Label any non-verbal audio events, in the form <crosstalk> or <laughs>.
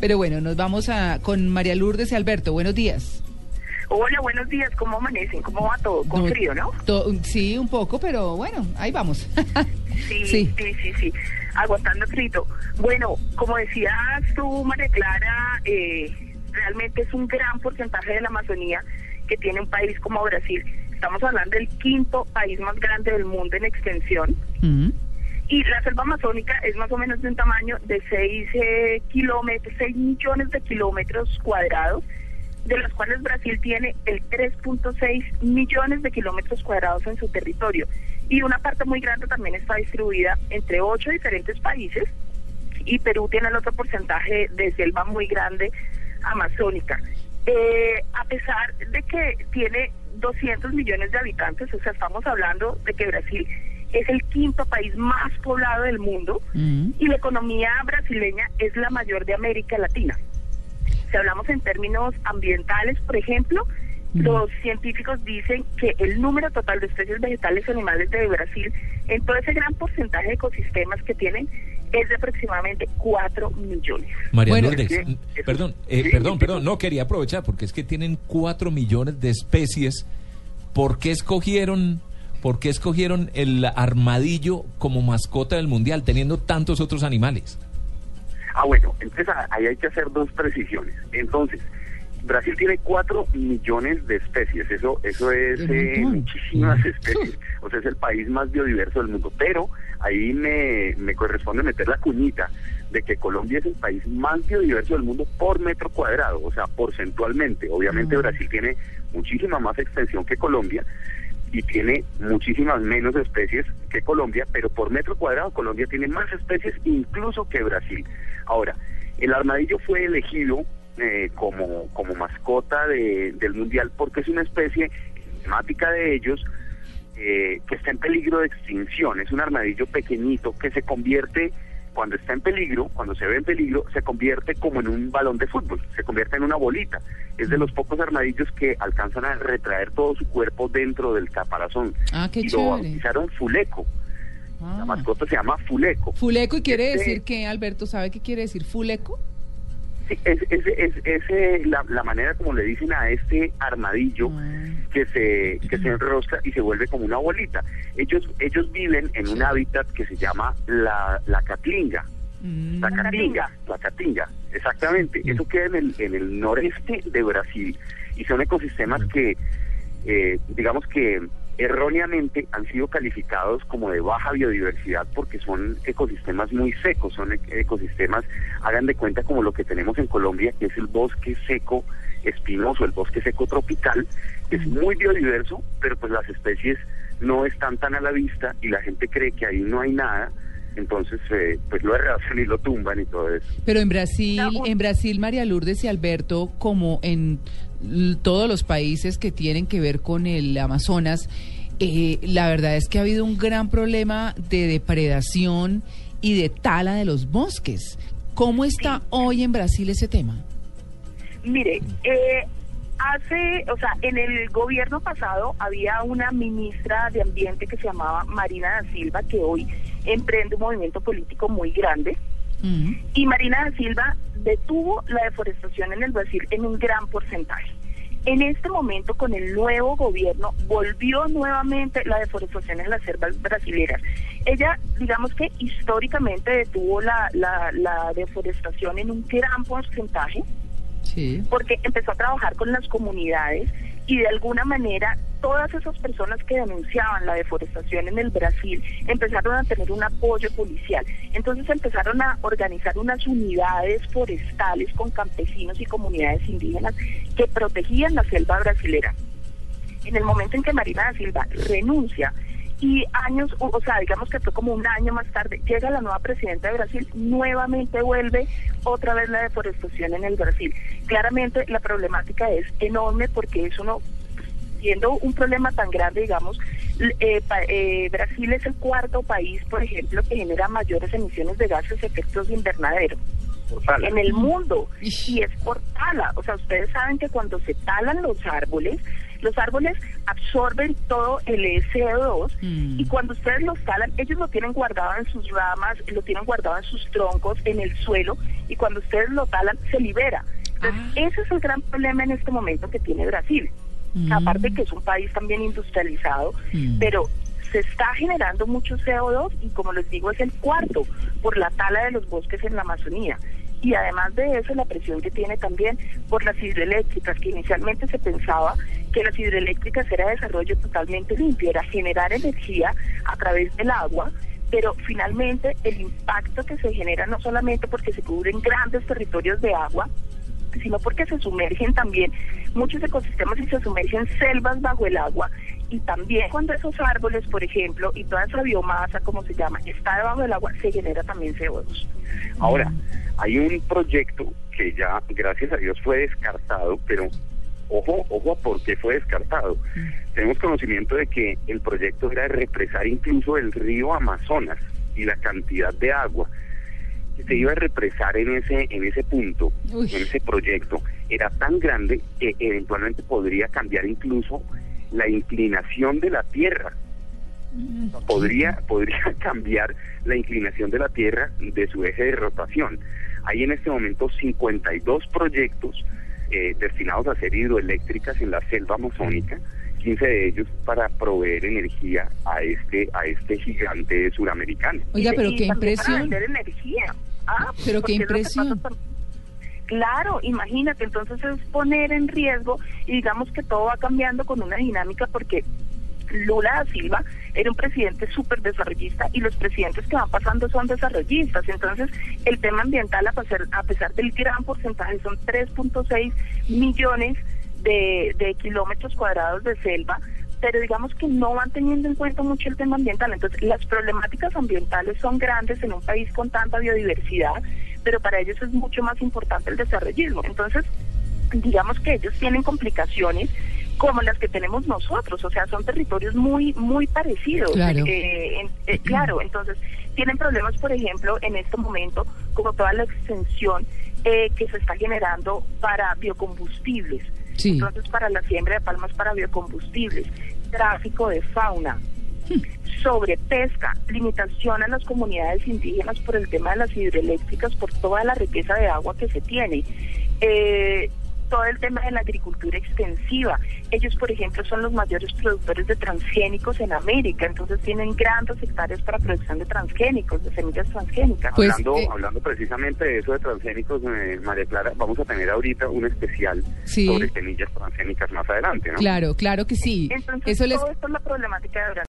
Pero bueno, nos vamos a con María Lourdes y Alberto. Buenos días. Hola, buenos días. ¿Cómo amanecen? ¿Cómo va todo? Con frío, ¿no? sí, un poco, pero bueno, ahí vamos. <laughs> sí, sí, sí, sí, Aguantando frito. Bueno, como decías tú, María Clara, eh, realmente es un gran porcentaje de la Amazonía que tiene un país como Brasil. Estamos hablando del quinto país más grande del mundo en extensión. Y la selva amazónica es más o menos de un tamaño de 6 eh, kilómetros, 6 millones de kilómetros cuadrados, de los cuales Brasil tiene el 3.6 millones de kilómetros cuadrados en su territorio. Y una parte muy grande también está distribuida entre ocho diferentes países. Y Perú tiene el otro porcentaje de selva muy grande amazónica. Eh, a pesar de que tiene 200 millones de habitantes, o sea, estamos hablando de que Brasil es el quinto país más poblado del mundo mm. y la economía brasileña es la mayor de América Latina. Si hablamos en términos ambientales, por ejemplo, mm. los científicos dicen que el número total de especies vegetales y animales de Brasil, en todo ese gran porcentaje de ecosistemas que tienen, es de aproximadamente 4 millones. María Lourdes, perdón, eh, perdón, perdón, no quería aprovechar porque es que tienen 4 millones de especies. ¿Por qué escogieron ¿por qué escogieron el armadillo como mascota del mundial, teniendo tantos otros animales? Ah, bueno, entonces ahí hay que hacer dos precisiones. Entonces, Brasil tiene cuatro millones de especies, eso, eso es eh, muchísimas especies, o sea, es el país más biodiverso del mundo, pero ahí me, me corresponde meter la cuñita de que Colombia es el país más biodiverso del mundo por metro cuadrado, o sea, porcentualmente. Obviamente Brasil tiene muchísima más extensión que Colombia, y tiene muchísimas menos especies que Colombia, pero por metro cuadrado Colombia tiene más especies incluso que Brasil. Ahora, el armadillo fue elegido eh, como, como mascota del Mundial porque es una especie temática de ellos eh, que está en peligro de extinción. Es un armadillo pequeñito que se convierte cuando está en peligro, cuando se ve en peligro, se convierte como en un balón de fútbol, se convierte en una bolita. Es de los pocos armadillos que alcanzan a retraer todo su cuerpo dentro del caparazón. Ah, qué y lo bautizaron Fuleco. La ah. mascota se llama Fuleco. Fuleco, ¿y quiere este decir que, Alberto, sabe qué quiere decir Fuleco? Es, es, es, la, la, manera como le dicen a este armadillo ah. que se que se enrosca y se vuelve como una bolita. Ellos ellos viven en un hábitat que se llama la, la catlinga. Mm. La catinga, la catinga, exactamente. Eso queda en el, en el noreste de Brasil y son ecosistemas que, eh, digamos que erróneamente han sido calificados como de baja biodiversidad porque son ecosistemas muy secos, son ecosistemas, hagan de cuenta como lo que tenemos en Colombia, que es el bosque seco espinoso, el bosque seco tropical, que es muy biodiverso, pero pues las especies no están tan a la vista y la gente cree que ahí no hay nada, entonces eh, pues lo arrasan y lo tumban y todo eso. Pero en Brasil, en Brasil María Lourdes y Alberto, como en todos los países que tienen que ver con el Amazonas, eh, la verdad es que ha habido un gran problema de depredación y de tala de los bosques. ¿Cómo está hoy en Brasil ese tema? Mire, eh, hace, o sea, en el gobierno pasado había una ministra de Ambiente que se llamaba Marina da Silva, que hoy emprende un movimiento político muy grande. Y Marina da Silva detuvo la deforestación en el Brasil en un gran porcentaje. En este momento, con el nuevo gobierno, volvió nuevamente la deforestación en las selvas brasileras. Ella, digamos que históricamente detuvo la, la, deforestación en un gran porcentaje, sí. porque empezó a trabajar con las comunidades y de alguna manera todas esas personas que denunciaban la deforestación en el Brasil empezaron a tener un apoyo policial. Entonces empezaron a organizar unas unidades forestales con campesinos y comunidades indígenas que protegían la selva brasilera. En el momento en que Marina da Silva renuncia y años, o sea, digamos que fue como un año más tarde, llega la nueva presidenta de Brasil, nuevamente vuelve otra vez la deforestación en el Brasil. Claramente la problemática es enorme porque eso no, siendo un problema tan grande, digamos, eh, eh, Brasil es el cuarto país, por ejemplo, que genera mayores emisiones de gases de efectos de invernadero en el mundo y es por tala. O sea, ustedes saben que cuando se talan los árboles, Los árboles absorben todo el CO2 y cuando ustedes los talan, ellos lo tienen guardado en sus ramas, lo tienen guardado en sus troncos, en el suelo, y cuando ustedes lo talan, se libera. Entonces, ah. ese es el gran problema en este momento que tiene Brasil. Mm. Aparte que es un país también industrializado, mm. pero se está generando mucho CO2 y como les digo es el cuarto por la tala de los bosques en la Amazonía. Y además de eso, la presión que tiene también por las hidroeléctricas, que inicialmente se pensaba que las hidroeléctricas era desarrollo totalmente limpio, era generar energía a través del agua, pero finalmente el impacto que se genera no solamente porque se cubren grandes territorios de agua, sino porque se sumergen también muchos ecosistemas y se sumergen selvas bajo el agua y también cuando esos árboles, por ejemplo, y toda esa biomasa, como se llama, está debajo del agua, se genera también CO2. Ahora, hay un proyecto que ya, gracias a Dios, fue descartado, pero ojo, ojo a por qué fue descartado. Tenemos conocimiento de que el proyecto era de represar incluso el río Amazonas y la cantidad de agua se iba a represar en ese en ese punto, en ese proyecto, era tan grande que eventualmente podría cambiar incluso la inclinación de la Tierra. Mm. Podría, podría <laughs> cambiar la inclinación de la Tierra de su eje de rotación. Hay en este momento 52 proyectos eh, destinados a ser hidroeléctricas en la selva amazónica, 15 de ellos para proveer energía a este a este gigante suramericano. Oiga, pero qué impresión. energía. Ah, pero qué impresión. Claro, imagínate, entonces es poner en riesgo y digamos que todo va cambiando con una dinámica porque Lula da Silva era un presidente súper desarrollista y los presidentes que van pasando son desarrollistas. Entonces, el tema ambiental, a pesar, a pesar del gran porcentaje, son 3.6 millones de, de kilómetros cuadrados de selva, pero digamos que no van teniendo en cuenta mucho el tema ambiental. Entonces, las problemáticas ambientales son grandes en un país con tanta biodiversidad, pero para ellos es mucho más importante el desarrollismo. Entonces, digamos que ellos tienen complicaciones como las que tenemos nosotros, o sea, son territorios muy muy parecidos. Claro. Eh, eh, claro, entonces tienen problemas, por ejemplo, en este momento, como toda la extensión eh, que se está generando para biocombustibles. Entonces, para la siembra de palmas para biocombustibles, tráfico de fauna, sobre pesca, limitación a las comunidades indígenas por el tema de las hidroeléctricas, por toda la riqueza de agua que se tiene. Eh, todo el tema de la agricultura extensiva. Ellos, por ejemplo, son los mayores productores de transgénicos en América, entonces tienen grandes hectáreas para producción de transgénicos, de semillas transgénicas. Pues, hablando, eh, hablando precisamente de eso de transgénicos, eh, María Clara, vamos a tener ahorita un especial sobre semillas transgénicas más adelante, ¿no? Claro, claro que sí. Entonces, todo esto es la problemática de